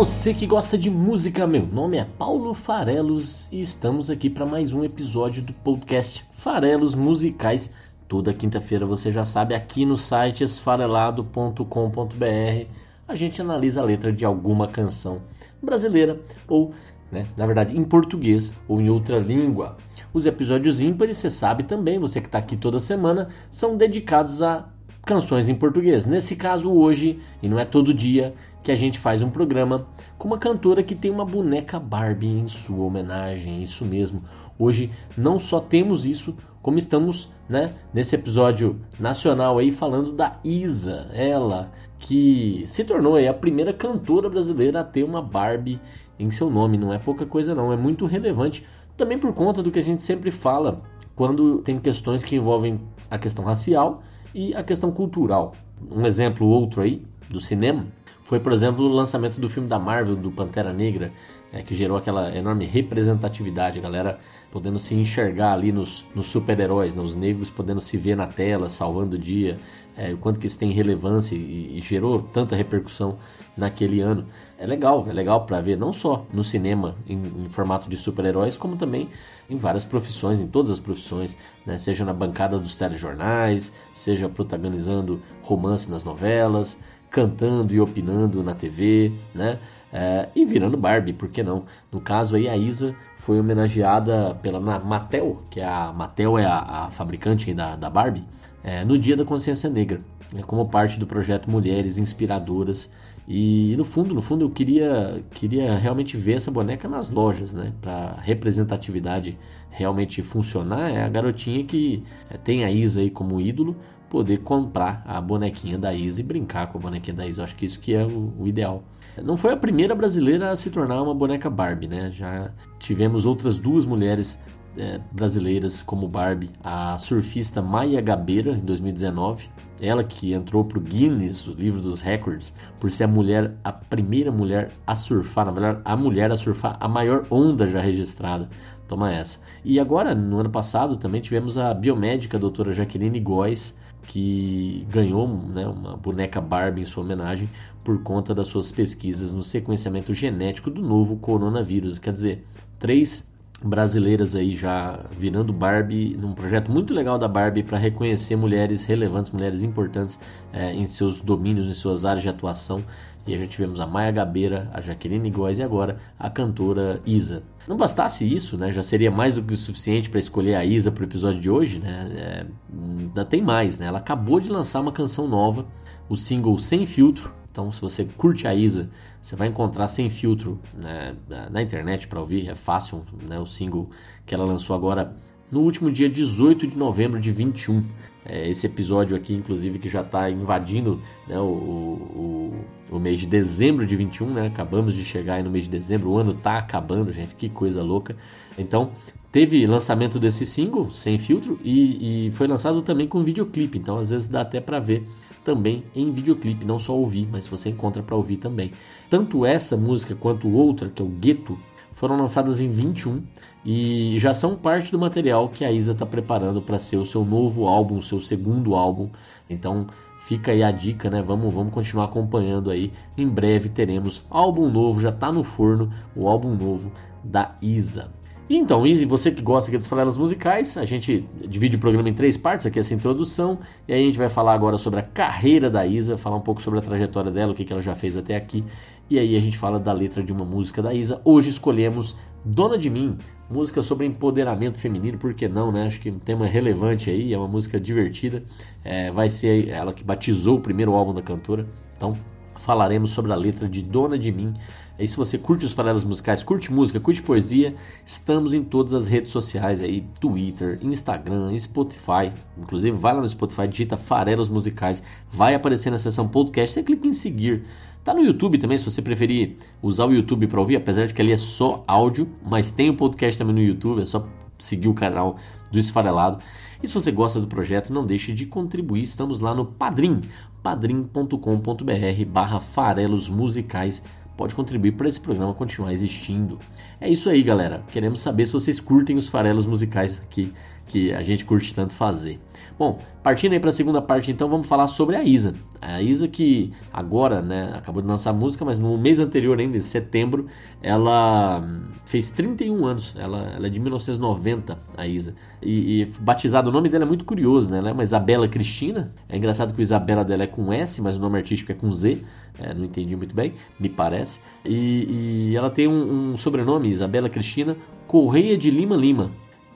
Você que gosta de música, meu nome é Paulo Farelos e estamos aqui para mais um episódio do podcast Farelos Musicais. Toda quinta-feira você já sabe aqui no site esfarelado.com.br a gente analisa a letra de alguma canção brasileira ou, né, na verdade, em português ou em outra língua. Os episódios ímpares, você sabe também, você que está aqui toda semana, são dedicados a canções em português. Nesse caso, hoje, e não é todo dia, que a gente faz um programa com uma cantora que tem uma boneca Barbie em sua homenagem. Isso mesmo. Hoje não só temos isso, como estamos, né, nesse episódio nacional aí falando da Isa, ela que se tornou aí a primeira cantora brasileira a ter uma Barbie em seu nome. Não é pouca coisa não, é muito relevante também por conta do que a gente sempre fala quando tem questões que envolvem a questão racial e a questão cultural. Um exemplo outro aí do cinema foi, por exemplo, o lançamento do filme da Marvel, do Pantera Negra, é, que gerou aquela enorme representatividade, a galera podendo se enxergar ali nos, nos super-heróis, né? os negros podendo se ver na tela, salvando o dia, é, o quanto que isso tem relevância e, e, gerou tanta repercussão naquele ano. É legal, é legal para ver não só no cinema em, em formato de super-heróis, como também em várias profissões, em todas as profissões, né? seja na bancada dos telejornais, seja protagonizando romance nas novelas, cantando e opinando na TV, né? É, e virando Barbie, por que não? No caso aí, a Isa foi homenageada pela Mattel, que é a Mattel é a, a fabricante da, da Barbie, é, no Dia da Consciência Negra, né, como parte do projeto Mulheres Inspiradoras. E no fundo, no fundo, eu queria, queria realmente ver essa boneca nas lojas, né? Para representatividade realmente funcionar, é a garotinha que é, tem a Isa aí como ídolo, poder comprar a bonequinha da Isa e brincar com a bonequinha da Isa. Eu acho que isso que é o, o ideal. Não foi a primeira brasileira a se tornar uma boneca Barbie, né? Já tivemos outras duas mulheres é, brasileiras como Barbie, a surfista Maia Gabeira em 2019, ela que entrou para o Guinness, o livro dos records, por ser a mulher, a primeira mulher a surfar, na verdade, a mulher a surfar a maior onda já registrada. Toma essa. E agora, no ano passado, também tivemos a biomédica a doutora Jaqueline Góes, que ganhou né, uma boneca Barbie em sua homenagem por conta das suas pesquisas no sequenciamento genético do novo coronavírus. Quer dizer, três brasileiras aí já virando Barbie num projeto muito legal da Barbie para reconhecer mulheres relevantes, mulheres importantes é, em seus domínios, em suas áreas de atuação. E já tivemos a Maia Gabeira, a Jaqueline Góes e agora a cantora Isa. Não bastasse isso, né, já seria mais do que o suficiente para escolher a Isa para o episódio de hoje, né? É, ainda tem mais, né? Ela acabou de lançar uma canção nova, o single Sem Filtro, então, se você curte a Isa, você vai encontrar sem filtro né, na internet para ouvir. É fácil, né, o single que ela lançou agora no último dia 18 de novembro de 21. É, esse episódio aqui, inclusive, que já está invadindo né, o, o, o, mês de dezembro de 21, né? Acabamos de chegar no mês de dezembro, o ano está acabando, gente, que coisa louca. Então, teve lançamento desse single, sem filtro, e, e foi lançado também com videoclipe, então às vezes dá até para ver também em videoclipe, não só ouvir, mas você encontra para ouvir também. Tanto essa música quanto outra, que é o Gueto, foram lançadas em 21 e já são parte do material que a Isa está preparando para ser o seu novo álbum, o seu segundo álbum. Então fica aí a dica, né? Vamos, vamos continuar acompanhando aí. Em breve teremos álbum novo, já está no forno o álbum novo da Isa. Então, Izzy, você que gosta aqui dos farelas musicais, a gente divide o programa em três partes, aqui essa introdução, e aí a gente vai falar agora sobre a carreira da Isa, falar um pouco sobre a trajetória dela, o que, que ela já fez até aqui, e aí a gente fala da letra de uma música da Isa. Hoje escolhemos Dona de Mim, música sobre empoderamento feminino, por que não, né? Acho que é um tema relevante aí, é uma música divertida, é, vai ser ela que batizou o primeiro álbum da cantora, então falaremos sobre a letra de Dona de Mim, Aí se você curte os farelos musicais, curte música, curte poesia, estamos em todas as redes sociais aí, Twitter, Instagram, Spotify. Inclusive vai lá no Spotify, digita farelos musicais, vai aparecer na seção podcast, você clica em seguir. Tá no YouTube também, se você preferir usar o YouTube para ouvir, apesar de que ali é só áudio, mas tem o podcast também no YouTube, é só seguir o canal do Esfarelado. E se você gosta do projeto, não deixe de contribuir. Estamos lá no Padrim, padrim.com.br barra farelos musicais pode contribuir para esse programa continuar existindo. É isso aí, galera. Queremos saber se vocês curtem os farelos musicais aqui que a gente curte tanto fazer. Bom, partindo aí para a segunda parte, então vamos falar sobre a Isa. A Isa que agora, né, acabou de lançar música, mas no mês anterior ainda, em setembro, ela fez 31 anos. Ela, ela é de 1990, a Isa. E, e batizado, o nome dela é muito curioso, né? Ela é uma Isabela Cristina. É engraçado que o Isabela dela é com S, mas o nome artístico é com Z. É, não entendi muito bem, me parece. E, e ela tem um, um sobrenome, Isabela Cristina Correia de Lima Lima.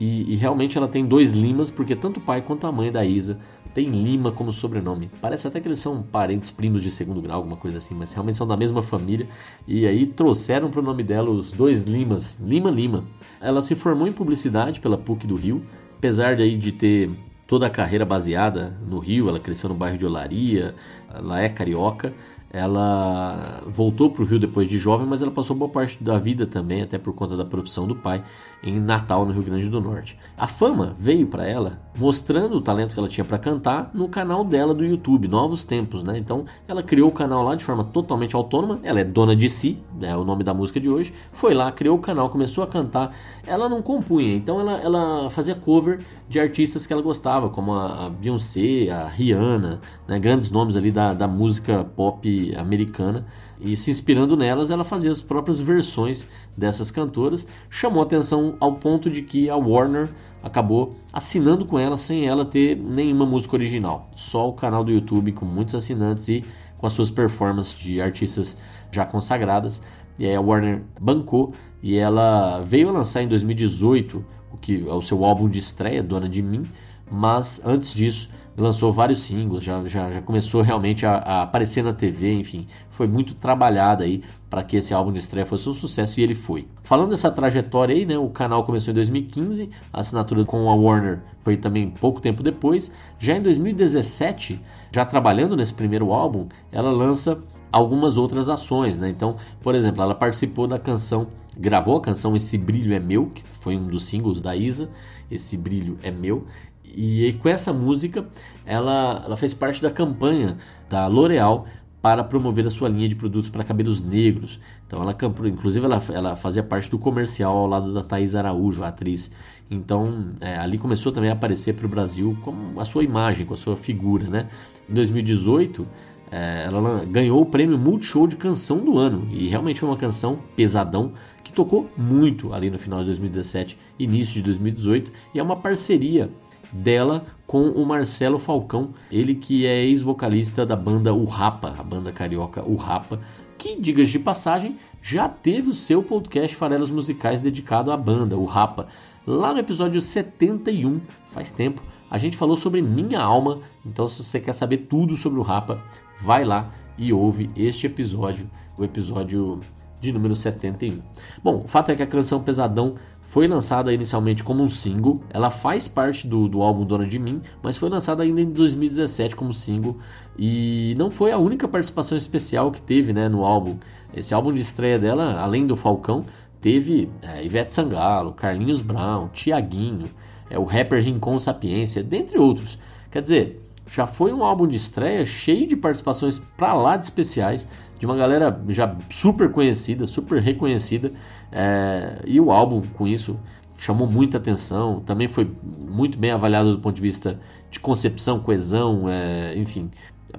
E, e, realmente ela tem dois Limas, porque tanto o pai quanto a mãe da Isa tem Lima como sobrenome. Parece até que eles são parentes primos de segundo grau, alguma coisa assim, mas realmente são da mesma família. E aí trouxeram para o nome dela os dois Limas, Lima Lima. Ela se formou em publicidade pela PUC do Rio, apesar de, aí de ter toda a carreira baseada no Rio, ela cresceu no bairro de Olaria, ela é carioca ela voltou para o Rio depois de jovem, mas ela passou boa parte da vida também, até por conta da profissão do pai, em Natal, no Rio Grande do Norte. A fama veio para ela mostrando o talento que ela tinha para cantar no canal dela do YouTube, Novos Tempos, né? Então, ela criou o canal lá de forma totalmente autônoma, ela é dona de si, é o nome da música de hoje. Foi lá, criou o canal, começou a cantar. Ela não compunha, então ela, ela fazia cover de artistas que ela gostava, como a, Beyoncé, a Rihanna, né? grandes nomes ali da, da música pop americana. E se inspirando nelas, ela fazia as próprias versões dessas cantoras. Chamou atenção ao ponto de que a Warner acabou assinando com ela sem ela ter nenhuma música original. Só o canal do YouTube com muitos assinantes e com as suas performances de artistas já consagradas. E aí a Warner bancou e ela veio lançar em 2018 o que é o seu álbum de estreia, Dona de Mim, mas antes disso lançou vários singles, já, já, já começou realmente a, a, aparecer na TV, enfim, foi muito trabalhado aí para que esse álbum de estreia fosse um sucesso e ele foi. Falando dessa trajetória aí, né, o canal começou em 2015, a assinatura com a Warner foi também pouco tempo depois. Já em 2017, já trabalhando nesse primeiro álbum, ela lança algumas outras ações, né? Então, por exemplo, ela participou da canção, gravou a canção Esse Brilho é Meu, que foi um dos singles da Isa, Esse Brilho é Meu, e com essa música ela, ela fez parte da campanha da L'Oréal para promover a sua linha de produtos para cabelos negros. Então ela inclusive ela, ela fazia parte do comercial ao lado da Thais Araújo, a atriz. Então é, ali começou também a aparecer para o Brasil com a sua imagem, com a sua figura, né? Em 2018 é, ela ganhou o prêmio Multishow de Canção do Ano e realmente foi uma canção pesadão que tocou muito ali no final de 2017, início de 2018 e é uma parceria dela com o Marcelo Falcão, ele que é ex-vocalista da banda O Rapa, a banda carioca O Rapa, que, diga de passagem, já teve o seu podcast Farelas Musicais dedicado à banda, o Rapa. Lá no episódio 71, faz tempo, a gente falou sobre Minha Alma, então se você quer saber tudo sobre o Rapa, vai lá e ouve este episódio, o episódio de número 71. Bom, o fato é que a canção Pesadão foi lançada inicialmente como um single, ela faz parte do, do álbum Dona de Mim, mas foi lançada ainda em 2017 como single e não foi a única participação especial que teve né, no álbum. Esse álbum de estreia dela, além do Falcão, teve é, Ivete Sangalo, Carlinhos Brown, Tiaguinho, é, o rapper Rincon Sapiência, dentre outros. Quer dizer, já foi um álbum de estreia cheio de participações pra lá de especiais, de uma galera já super conhecida, super reconhecida, é, e o álbum com isso chamou muita atenção, também foi muito bem avaliado do ponto de vista de concepção, coesão, é, enfim,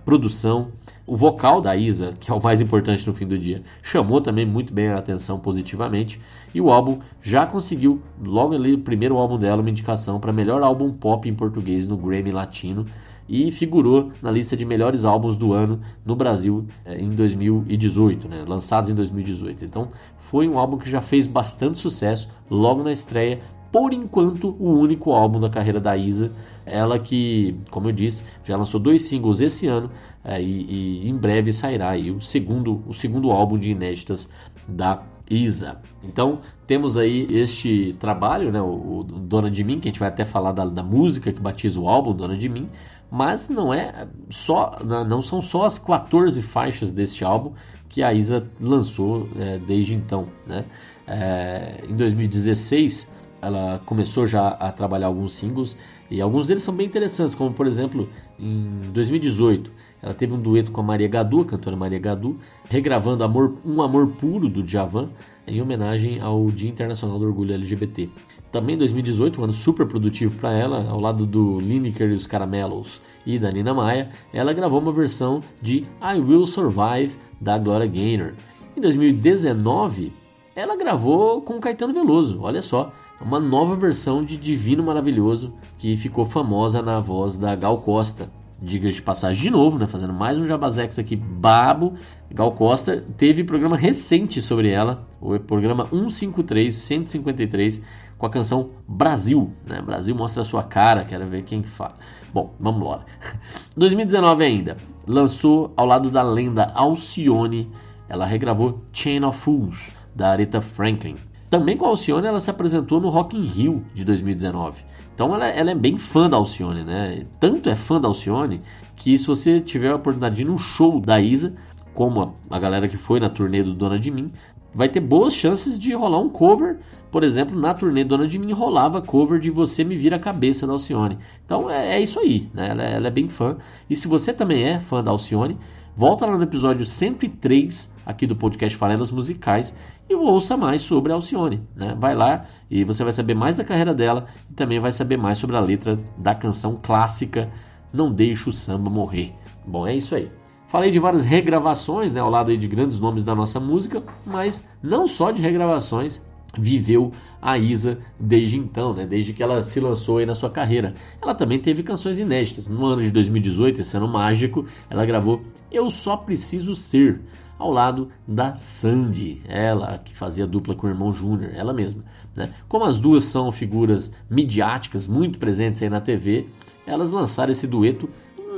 produção. O vocal da Isa, que é o mais importante no fim do dia, chamou também muito bem a atenção positivamente. E o álbum já conseguiu, logo ali, o primeiro álbum dela, uma indicação para melhor álbum pop em português no Grammy Latino e figurou na lista de melhores álbuns do ano no Brasil é, em 2018, né, lançados em 2018. Então foi um álbum que já fez bastante sucesso logo na estreia, por enquanto o único álbum da carreira da Isa. Ela que, como eu disse, já lançou dois singles esse ano é, e, e, em breve sairá o segundo, o segundo álbum de inéditas da Isa. Então temos aí este trabalho, né, o, o Dona de Mim, que a gente vai até falar da, da música que batiza o álbum, Dona de Mim, mas não é só, não são só as 14 faixas deste álbum que a Isa lançou é, desde então, né? É, em 2016 ela começou já a trabalhar alguns singles e alguns deles são bem interessantes, como por exemplo em 2018 ela teve um dueto com a Maria Gadu, a cantora Maria Gadu, regravando Amor, Um Amor Puro do Djavan em homenagem ao Dia Internacional do Orgulho LGBT. também 2018, um ano super produtivo para ela, ao lado do Lineker e os Caramelos e da Nina Maia, ela gravou uma versão de I Will Survive da Gloria Gaynor. Em 2019, ela gravou com Caetano Veloso, olha só, uma nova versão de Divino Maravilhoso que ficou famosa na voz da Gal Costa. Diga de passagem de novo, né, fazendo mais um Jabazex aqui, babo. Gal Costa teve programa recente sobre ela, o programa 153, 153, com a canção Brasil. Né? Brasil mostra a sua cara, quero ver quem fala. Bom, vamos lá. 2019 ainda, lançou ao lado da lenda Alcione, ela regravou Chain of Fools, da Aretha Franklin. Também com a Alcione ela se apresentou no Rock in Rio de 2019. Então ela, ela, é bem fã da Alcione, né? Tanto é fã da Alcione que se você tiver a oportunidade de ir no show da Isa, como a, a galera que foi na turnê do Dona de Mim, vai ter boas chances de rolar um cover. Por exemplo, na turnê Dona de Mim rolava cover de Você Me Vira a Cabeça da Alcione. Então é, é isso aí, né? Ela, ela, é bem fã. E se você também é fã da Alcione, volta lá no episódio 103 aqui do podcast Farelas Musicais e ouça mais sobre a Alcione. Né? Vai lá e você vai saber mais da carreira dela e também vai saber mais sobre a letra da canção clássica Não Deixe o Samba Morrer. Bom, é isso aí. Falei de várias regravações né, ao lado de grandes nomes da nossa música, mas não só de regravações viveu a Isa desde então, né? desde que ela se lançou aí na sua carreira. Ela também teve canções inéditas. No ano de 2018, esse ano mágico, ela gravou Eu Só Preciso Ser, ao lado da Sandy, ela que fazia dupla com o irmão Júnior, ela mesma. Né? Como as duas são figuras midiáticas muito presentes aí na TV, elas lançaram esse dueto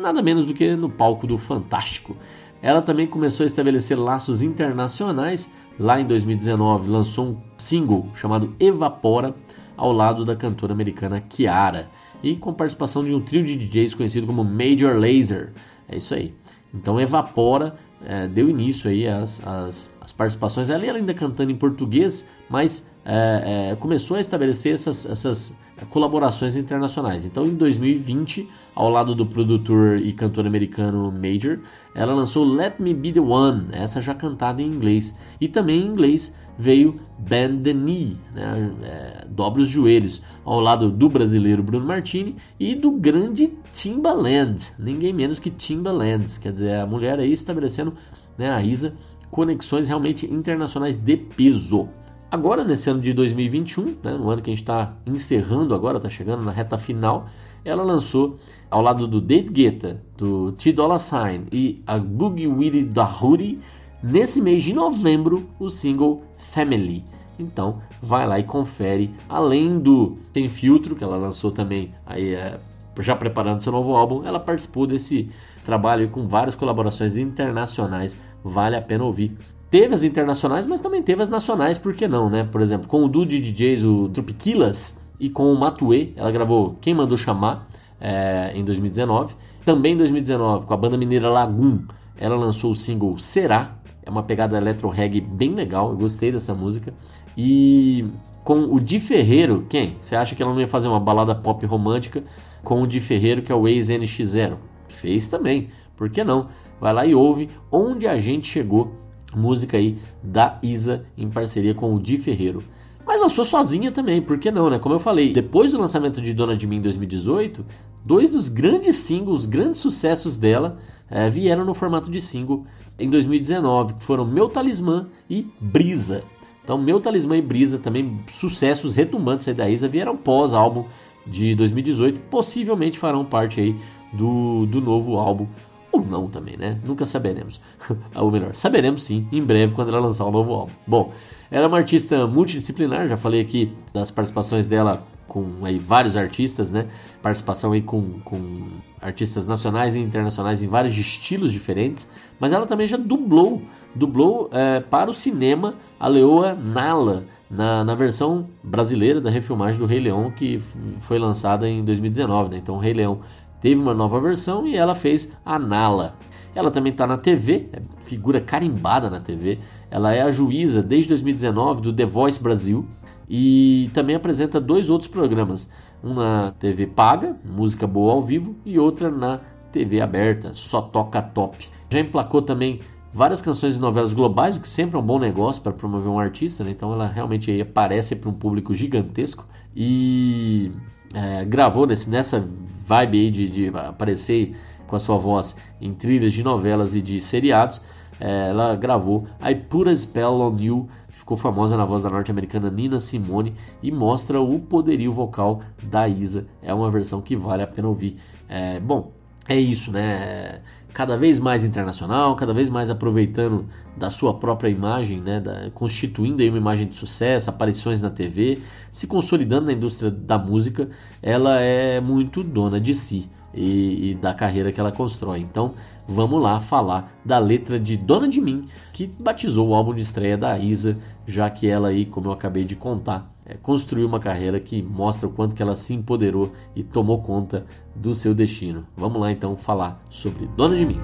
nada menos do que no palco do Fantástico. Ela também começou a estabelecer laços internacionais. Lá em 2019 lançou um single chamado Evapora ao lado da cantora americana Kiara e com participação de um trio de DJs conhecido como Major Laser. É isso aí. Então Evapora é, deu início aí às, às, às, participações. Ela ainda cantando em português, mas é, é, começou a estabelecer essas, essas colaborações internacionais. Então, em 2020, ao lado do produtor e cantor americano Major, ela lançou Let Me Be the One, essa já cantada em inglês. E também em inglês veio Bend the Knee, né? é, os joelhos, ao lado do brasileiro Bruno Martini e do grande Timbaland, ninguém menos que Timbaland, quer dizer, a mulher aí estabelecendo, né, a Isa, conexões realmente internacionais de peso. Agora, nesse ano de 2021, né, no ano que a gente está encerrando agora, está chegando na reta final, ela lançou, ao lado do Date Guetta, do T Dolla Sign e a Boogie da Hoodie, nesse mês de novembro, o single Family. Então, vai lá e confere, além do Sem Filtro, que ela lançou também aí, é, já preparando seu novo álbum, ela participou desse trabalho com várias colaborações internacionais, vale a pena ouvir. Teve as internacionais, mas também teve as nacionais, por que não, né? Por exemplo, com o duo de DJs, o Tropiquilas, e com o Matue, ela gravou Quem Mandou Chamar, é, em 2019. Também em 2019, com a banda mineira Lagoon, ela lançou o single Será, é uma pegada electro reggae bem legal, eu gostei dessa música. E com o Di Ferreiro, quem? Você acha que ela não ia fazer uma balada pop romântica com o Di Ferreiro, que é o ex-NX0? Fez também, por que não? Vai lá e ouve Onde a Gente Chegou, música aí da Isa em parceria com o Di Ferreiro. Mas lançou sozinha também, por que não, né? Como eu falei, depois do lançamento de Dona de Mim em 2018, dois dos grandes singles, grandes sucessos dela é, vieram no formato de single em 2019, que foram Meu Talismã e Brisa. Então, Meu Talismã e Brisa, também sucessos retumbantes aí da Isa, vieram pós-álbum de 2018, possivelmente farão parte aí do, do novo álbum ou não também, né? Nunca saberemos. Ou melhor, saberemos sim, em breve, quando ela lançar o novo álbum. Bom, ela é uma artista multidisciplinar, já falei aqui das participações dela com aí, vários artistas, né? Participação aí com, com artistas nacionais e internacionais em vários estilos diferentes, mas ela também já dublou, dublou é, para o cinema a Leoa Nala, na, na versão brasileira da refilmagem do Rei Leão, que foi lançada em 2019, né? Então Rei Leão teve uma nova versão e ela fez a Nala. Ela também está na TV, é figura carimbada na TV. Ela é a juíza desde 2019 do The Voice Brasil e também apresenta dois outros programas, um na TV paga, música boa ao vivo, e outra na TV aberta, só toca top. Já emplacou também várias canções de novelas globais, o que sempre é um bom negócio para promover um artista, né? então ela realmente aparece para um público gigantesco e é, gravou nesse, nessa vibe aí de, de, aparecer com a sua voz em trilhas de novelas e de seriados. É, ela gravou I Put a Spell on You, ficou famosa na voz da norte-americana Nina Simone e mostra o poderio vocal da Isa. É uma versão que vale a pena ouvir. É, bom, é isso, né? Cada vez mais internacional, cada vez mais aproveitando da sua própria imagem, né? Da, constituindo aí uma imagem de sucesso, aparições na TV, se consolidando na indústria da música. Ela é muito dona de si e, e da carreira que ela constrói. Então, vamos lá falar da letra de Dona de Mim, que batizou o álbum de estreia da Isa, já que ela aí, como eu acabei de contar, construiu uma carreira que mostra o quanto que ela se empoderou e tomou conta do seu destino. Vamos lá então falar sobre Dona de Mim.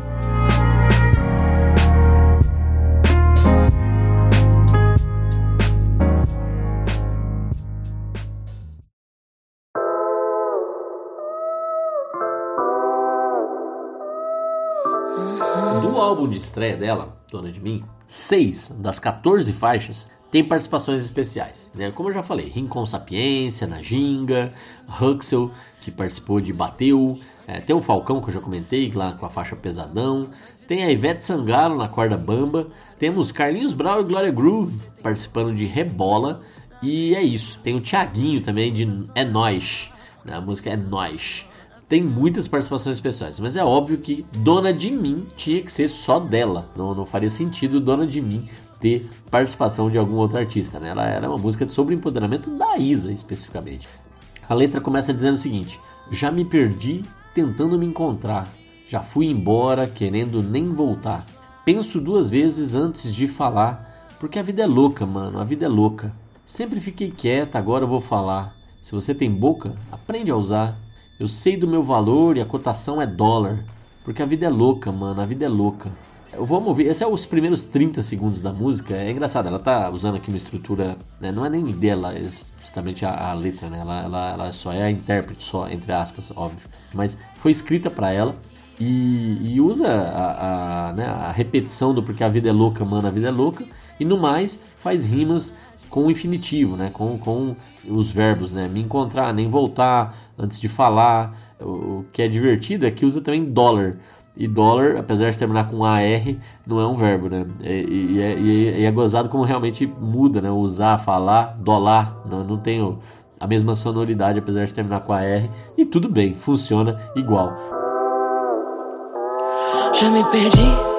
Do álbum de estreia dela, Dona de Mim, seis das 14 faixas tem participações especiais. Né? Como eu já falei, Rincon Sapiência, Najinga, Huxel, que participou de Bateu, é, tem o Falcão, que eu já comentei, lá com a faixa Pesadão, tem a Ivete Sangalo na corda bamba, temos Carlinhos Brau e Gloria Groove participando de Rebola, e é isso. Tem o Thiaguinho também de É Nós, né? a música É Nós tem muitas participações especiais, mas é óbvio que Dona de Mim tinha que ser só dela. Não, não faria sentido Dona de Mim ter participação de algum outro artista. Né? Ela era uma música sobre empoderamento da Isa, especificamente. A letra começa dizendo o seguinte: Já me perdi tentando me encontrar, já fui embora querendo nem voltar. Penso duas vezes antes de falar, porque a vida é louca, mano, a vida é louca. Sempre fiquei quieta, agora vou falar. Se você tem boca, aprende a usar. Eu sei do meu valor e a cotação é dólar. Porque a vida é louca, mano. A vida é louca. Vamos ouvir. Esses são os primeiros 30 segundos da música. É engraçado, ela tá usando aqui uma estrutura. Né? Não é nem dela, é justamente a, a letra, né? Ela, ela, ela, só é a intérprete, só, entre aspas, óbvio. Mas foi escrita para ela. E, e usa a, a, né, a repetição do porque a vida é louca, mano, a vida é louca. E no mais, faz rimas com o infinitivo, né? Com, com os verbos, né? Me encontrar, nem voltar, antes de falar. O que é divertido é que usa também dólar. E dólar, apesar de terminar com AR, não é um verbo, né? E, e, é, e é, gozado como realmente muda, né? Usar, falar, dólar, não, não tem a mesma sonoridade, apesar de terminar com AR. E tudo bem, funciona igual. Já me perdi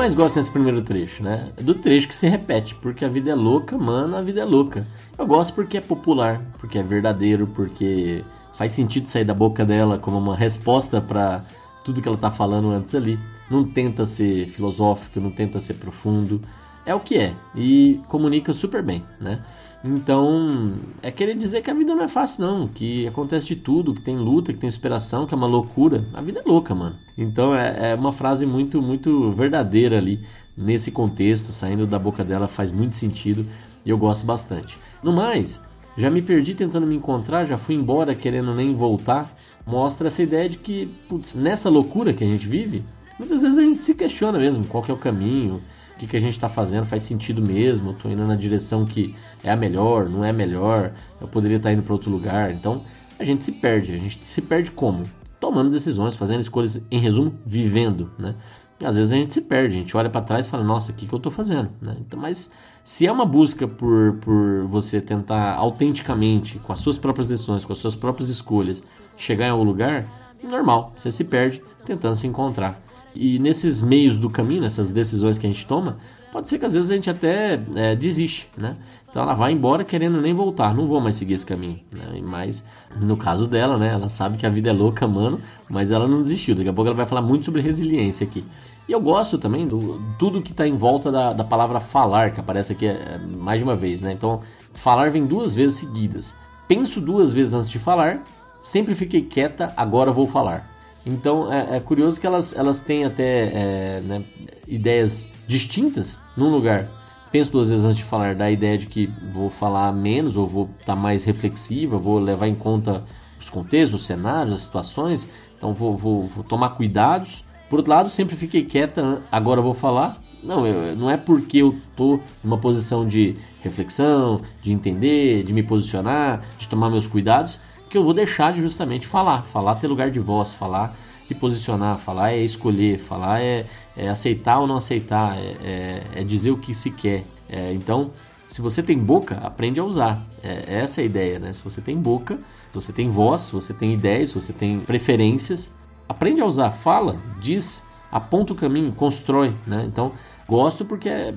Mais gosto nesse primeiro trecho, né? É do trecho que se repete. Porque a vida é louca, mano, a vida é louca. Eu gosto porque é popular, porque é verdadeiro, porque faz sentido sair da boca dela como uma resposta para tudo que ela tá falando antes ali. Não tenta ser filosófico, não tenta ser profundo. É o que é e comunica super bem, né? Então, é querer dizer que a vida não é fácil, não. Que acontece de tudo, que tem luta, que tem inspiração, que é uma loucura. A vida é louca, mano. Então, é, é uma frase muito, muito verdadeira ali, nesse contexto, saindo da boca dela, faz muito sentido e eu gosto bastante. No mais, já me perdi tentando me encontrar, já fui embora querendo nem voltar. Mostra essa ideia de que, putz, nessa loucura que a gente vive, muitas vezes a gente se questiona mesmo qual é o caminho, que, que a gente está fazendo, faz sentido mesmo, estou indo na direção que é a melhor, não é a melhor, eu poderia estar tá indo para outro lugar. Então a gente se perde, a gente se perde como? Tomando decisões, fazendo escolhas, em resumo, vivendo, né? E às vezes a gente se perde, a gente olha para trás e fala, nossa, o que, que eu estou fazendo? Né? Então, mas se é uma busca por, por você tentar autenticamente, com as suas próprias decisões, com as suas próprias escolhas, chegar em algum lugar, normal, você se perde tentando se encontrar. E nesses meios do caminho, nessas decisões que a gente toma, pode ser que às vezes a gente até é, desiste, né? Então ela vai embora querendo nem voltar, não vou mais seguir esse caminho. Né? Mas no caso dela, né? Ela sabe que a vida é louca, mano, mas ela não desistiu. Daqui a pouco ela vai falar muito sobre resiliência aqui. E eu gosto também do tudo que está em volta da, da palavra falar, que aparece aqui é, mais de uma vez, né? Então, falar vem duas vezes seguidas. Penso duas vezes antes de falar, sempre fiquei quieta, agora vou falar. Então é, é curioso que elas, elas têm até é, né, ideias distintas num lugar. Penso duas vezes antes de falar da ideia de que vou falar menos ou vou estar tá mais reflexiva, vou levar em conta os contextos, os cenários, as situações. Então vou, vou, vou tomar cuidados. Por outro lado, sempre fiquei quieta, agora vou falar. Não, eu, não é porque eu estou numa posição de reflexão, de entender, de me posicionar, de tomar meus cuidados, que eu vou deixar de justamente falar. Falar ter lugar de voz, falar se posicionar, falar é escolher, falar é, é aceitar ou não aceitar, é, é, é dizer o que se quer. É, então, se você tem boca, aprende a usar. É, essa é a ideia, né? Se você tem boca, você tem voz, você tem ideias, você tem preferências, aprende a usar, fala, diz, aponta o caminho, constrói, né? Então, gosto porque é,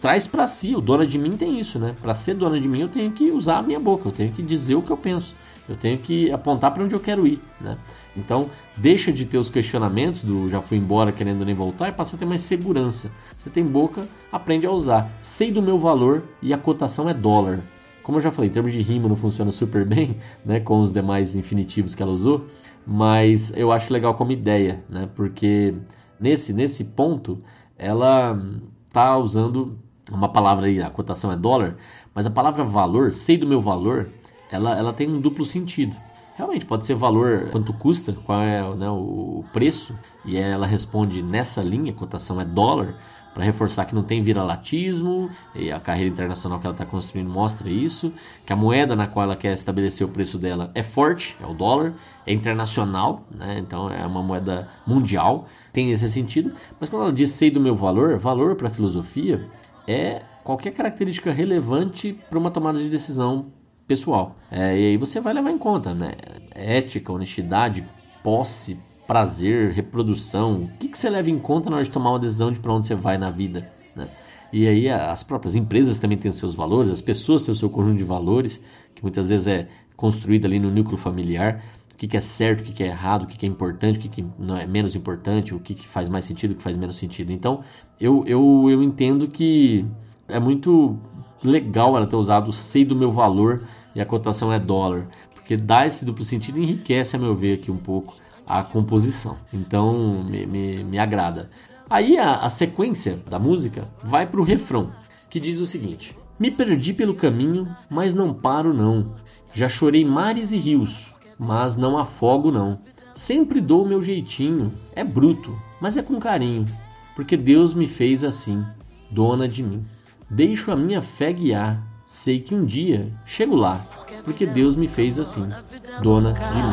traz para si, o dona de mim tem isso, né? Para ser dona de mim, eu tenho que usar a minha boca, eu tenho que dizer o que eu penso, eu tenho que apontar para onde eu quero ir, né? Então, deixa de ter os questionamentos do já fui embora querendo nem voltar e passa a ter mais segurança. Você tem boca, aprende a usar. Sei do meu valor e a cotação é dólar. Como eu já falei, em termos de rima não funciona super bem, né, com os demais infinitivos que ela usou, mas eu acho legal como ideia, né, porque nesse, nesse ponto ela tá usando uma palavra aí, a cotação é dólar, mas a palavra valor, sei do meu valor, ela, ela tem um duplo sentido. Realmente pode ser valor, quanto custa, qual é né, o preço, e ela responde nessa linha, cotação é dólar, para reforçar que não tem viralatismo, e a carreira internacional que ela está construindo mostra isso, que a moeda na qual ela quer estabelecer o preço dela é forte, é o dólar, é internacional, né? então é uma moeda mundial, tem esse sentido, mas quando ela diz sei do meu valor, valor para a filosofia é qualquer característica relevante para uma tomada de decisão pessoal. É, e aí você vai levar em conta, né? Ética, honestidade, posse, prazer, reprodução, o que, que você leva em conta na hora de tomar uma decisão de para onde você vai na vida, né? E aí as próprias empresas também têm os seus valores, as pessoas têm o seu conjunto de valores, que muitas vezes é construído ali no núcleo familiar, o que, que é certo, o que, que é errado, o que, que é importante, o que, que não é menos importante, o que, que faz mais sentido, o que faz menos sentido. Então, eu, eu, eu entendo que é muito legal ela ter usado o sei do meu valor e a cotação é dólar, porque dá esse duplo sentido e enriquece, a meu ver, aqui um pouco a composição. Então me, me, me agrada. Aí a, a sequência da música vai para o refrão, que diz o seguinte: Me perdi pelo caminho, mas não paro não. Já chorei mares e rios, mas não afogo não. Sempre dou meu jeitinho, é bruto, mas é com carinho, porque Deus me fez assim, dona de mim. Deixo a minha fé guiar, sei que um dia chego lá, porque Deus me fez assim, dona de mim.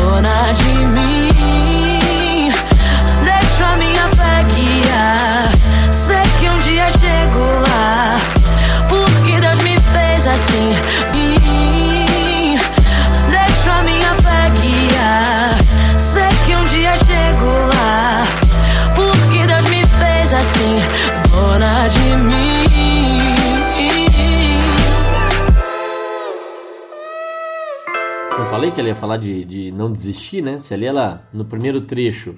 dona de mim. Deixa minha fé guiar. Sei que um dia chego lá, porque Deus me fez assim. Falei que ela ia falar de, de não desistir, né? Se ali ela, no primeiro trecho,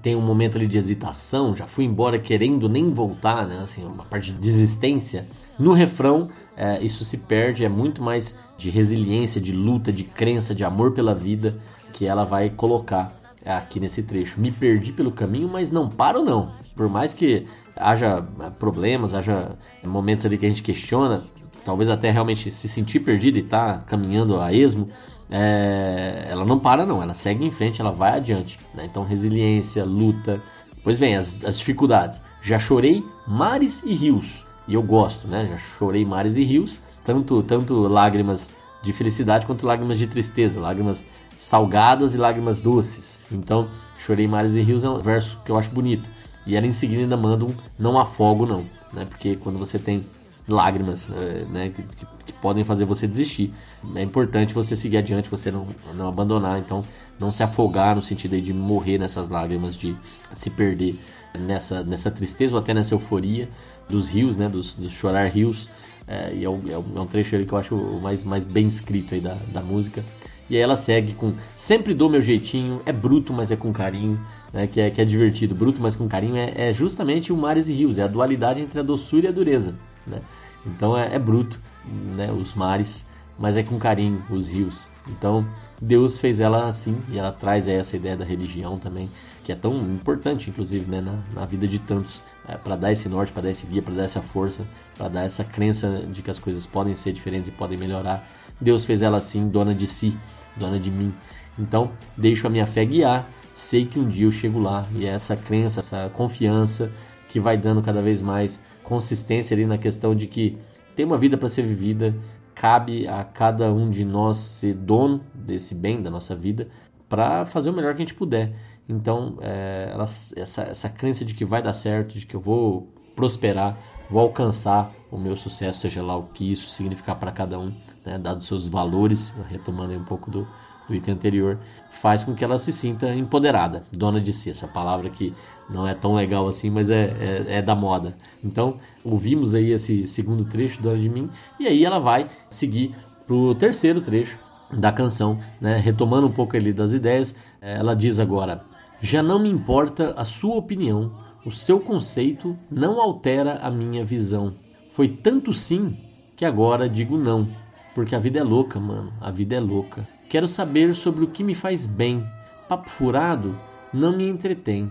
tem um momento ali de hesitação, já fui embora querendo nem voltar, né? Assim, uma parte de desistência. No refrão, é, isso se perde, é muito mais de resiliência, de luta, de crença, de amor pela vida que ela vai colocar aqui nesse trecho. Me perdi pelo caminho, mas não paro não. Por mais que haja problemas, haja momentos ali que a gente questiona, talvez até realmente se sentir perdido e tá caminhando a esmo, é, ela não para não, ela segue em frente, ela vai adiante. Né? Então resiliência, luta. Pois bem, as, as, dificuldades. Já chorei mares e rios. E eu gosto, né? Já chorei mares e rios. Tanto, tanto lágrimas de felicidade quanto lágrimas de tristeza. Lágrimas salgadas e lágrimas doces. Então, chorei mares e rios é um verso que eu acho bonito. E ela em seguida ainda manda um não afogo não. Né? Porque quando você tem lágrimas eh, né, que, que, podem fazer você desistir. É importante você seguir adiante, você não, não abandonar. Então, não se afogar no sentido de morrer nessas lágrimas, de se perder nessa, nessa tristeza ou até nessa euforia dos rios, né, dos, dos chorar rios. É, e é um, é um, trecho ali que eu acho mais, mais bem escrito aí da, da música. E aí ela segue com Sempre dou meu jeitinho, é bruto, mas é com carinho, né, que, é, que é divertido. Bruto, mas com carinho é, é justamente o mares e rios, é a dualidade entre a doçura e a dureza. Né? Então é, é bruto, né, os mares, mas é com carinho os rios. Então Deus fez ela assim e ela traz essa ideia da religião também, que é tão importante, inclusive, né, na, na vida de tantos, é, para dar esse norte, para dar esse guia, para dar essa força, para dar essa crença de que as coisas podem ser diferentes e podem melhorar. Deus fez ela assim, dona de si, dona de mim. Então, deixo a minha fé guiar, sei que um dia eu chego lá e é essa crença, essa confiança que vai dando cada vez mais consistência ali na questão de que tem uma vida para ser vivida, cabe a cada um de nós ser dono desse bem da nossa vida para fazer o melhor que a gente puder. Então, é, ela, essa, essa crença de que vai dar certo, de que eu vou prosperar, vou alcançar o meu sucesso, seja lá o que isso significar para cada um, né, dado seus valores, retomando um pouco do, do item anterior, faz com que ela se sinta empoderada, dona de si, essa palavra que não é tão legal assim, mas é, é, é da moda. Então, ouvimos aí esse segundo trecho, Dona de Mim, e aí ela vai seguir para o terceiro trecho da canção, né? retomando um pouco ali das ideias, ela diz agora: Já não me importa a sua opinião, o seu conceito não altera a minha visão. Foi tanto sim que agora digo não, porque a vida é louca, mano, a vida é louca. Quero saber sobre o que me faz bem. Papo furado não me entretém.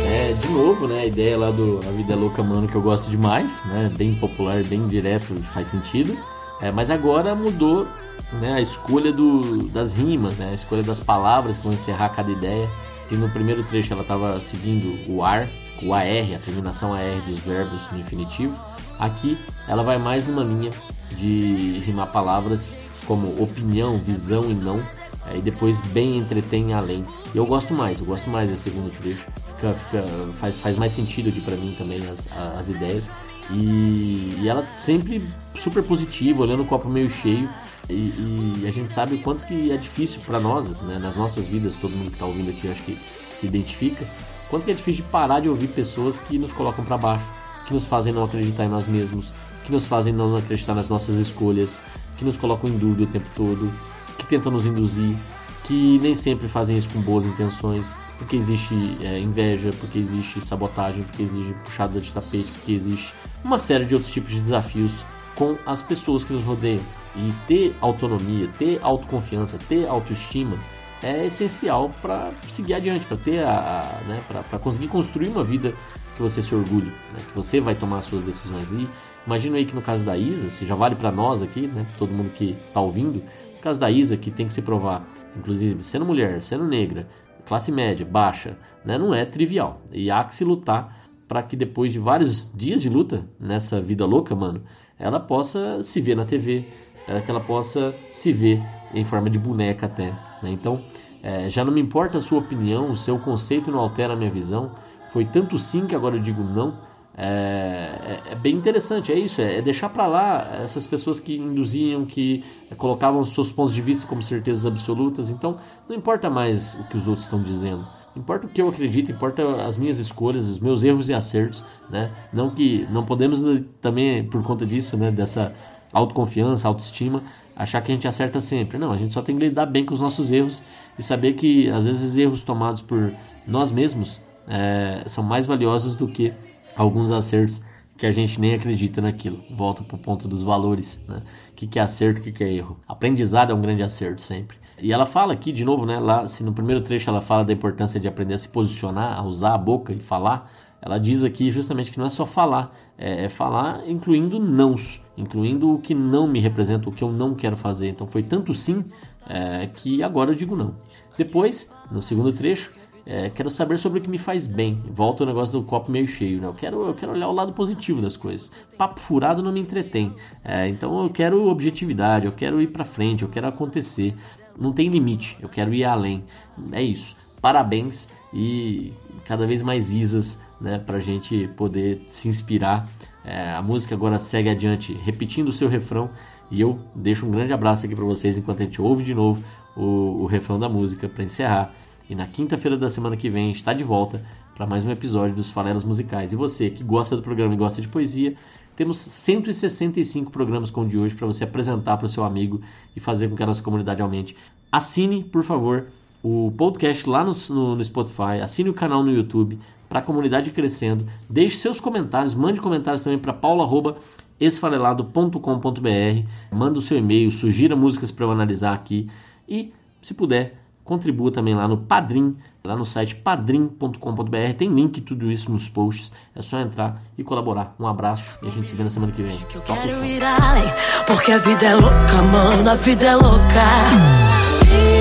novo, né? A ideia lá do A Vida é Louca Mano que eu gosto demais, né? Bem popular, bem direto, faz sentido. É, mas agora mudou né, a escolha do, das rimas, né? A escolha das palavras que vão encerrar cada ideia. E no primeiro trecho ela estava seguindo o ar, o AR, a terminação AR dos verbos no infinitivo. Aqui ela vai mais numa linha de rimar palavras como opinião, visão e não. Aí depois bem entretém além. E eu gosto mais, eu gosto mais desse segundo trecho fica, fica, faz, faz mais sentido aqui para mim também as, as ideias. E, e, ela sempre super positiva, olhando o copo meio cheio. E, e a gente sabe o quanto que é difícil para nós, né, nas nossas vidas, todo mundo que está ouvindo aqui, acho que se identifica, quanto que é difícil de parar de ouvir pessoas que nos colocam para baixo, que nos fazem não acreditar em nós mesmos, que nos fazem não acreditar nas nossas escolhas, que nos colocam em dúvida o tempo todo, que tentam nos induzir, que nem sempre fazem isso com boas intenções, porque existe é, inveja, porque existe sabotagem, porque existe puxada de tapete, porque existe uma série de outros tipos de desafios com as pessoas que nos rodeiam. E ter autonomia, ter autoconfiança, ter autoestima é essencial para seguir adiante, para ter a, a né, para conseguir construir uma vida que você se orgulhe, né, que você vai tomar as suas decisões. E imagino aí que no caso da Isa, se já vale para nós aqui, né, todo mundo que está ouvindo, no caso da Isa que tem que se provar, inclusive sendo mulher, sendo negra, classe média, baixa, né? não é trivial. E há que se lutar para que depois de vários dias de luta nessa vida louca, mano, ela possa se ver na TV, que ela possa se ver em forma de boneca até. Né? Então, é, já não me importa a sua opinião, o seu conceito não altera a minha visão. Foi tanto sim que agora eu digo não. É, é, é, bem interessante, é isso, é, é deixar para lá essas pessoas que induziam, que colocavam seus pontos de vista como certezas absolutas. Então, não importa mais o que os outros estão dizendo, importa o que eu acredito, importa as minhas escolhas, os meus erros e acertos, né? Não que não podemos também por conta disso, né? Dessa autoconfiança, autoestima, achar que a gente acerta sempre. Não, a gente só tem que lidar bem com os nossos erros e saber que às vezes erros tomados por nós mesmos é, são mais valiosos do que alguns acertos que a gente nem acredita naquilo. Volta para o ponto dos valores, né? O que, que é acerto, o que, que é erro. Aprendizado é um grande acerto sempre. E ela fala aqui, de novo, né? Lá, se no primeiro trecho ela fala da importância de aprender a se posicionar, a usar a boca e falar, ela diz aqui justamente que não é só falar, é, é falar incluindo nãos, incluindo o que não me representa, o que eu não quero fazer. Então foi tanto sim é, que agora eu digo não. Depois, no segundo trecho, é, quero saber sobre o que me faz bem. Volta o negócio do copo meio cheio. Né? Eu, quero, eu quero olhar o lado positivo das coisas. Papo furado não me entretém. É, então eu quero objetividade, eu quero ir para frente, eu quero acontecer. Não tem limite, eu quero ir além. É isso. Parabéns e cada vez mais isas né, para a gente poder se inspirar. É, a música agora segue adiante, repetindo o seu refrão. E eu deixo um grande abraço aqui para vocês enquanto a gente ouve de novo o, o refrão da música para encerrar. E na quinta-feira da semana que vem está de volta para mais um episódio dos Farelas Musicais. E você que gosta do programa e gosta de poesia, temos 165 programas como o de hoje para você apresentar para o seu amigo e fazer com que a nossa comunidade aumente. Assine, por favor, o podcast lá no, no, no Spotify, assine o canal no YouTube para a comunidade crescendo. Deixe seus comentários, mande comentários também para paula.esfarelado.com.br. Manda o seu e-mail, sugira músicas para eu analisar aqui e, se puder, contribua também lá no Padrim, lá no site padrim.com.br. Tem link tudo isso nos posts. É só entrar e colaborar. Um abraço e a gente se vê na semana que vem. Eu quero ir além, porque a vida é louca, mano, a vida é louca.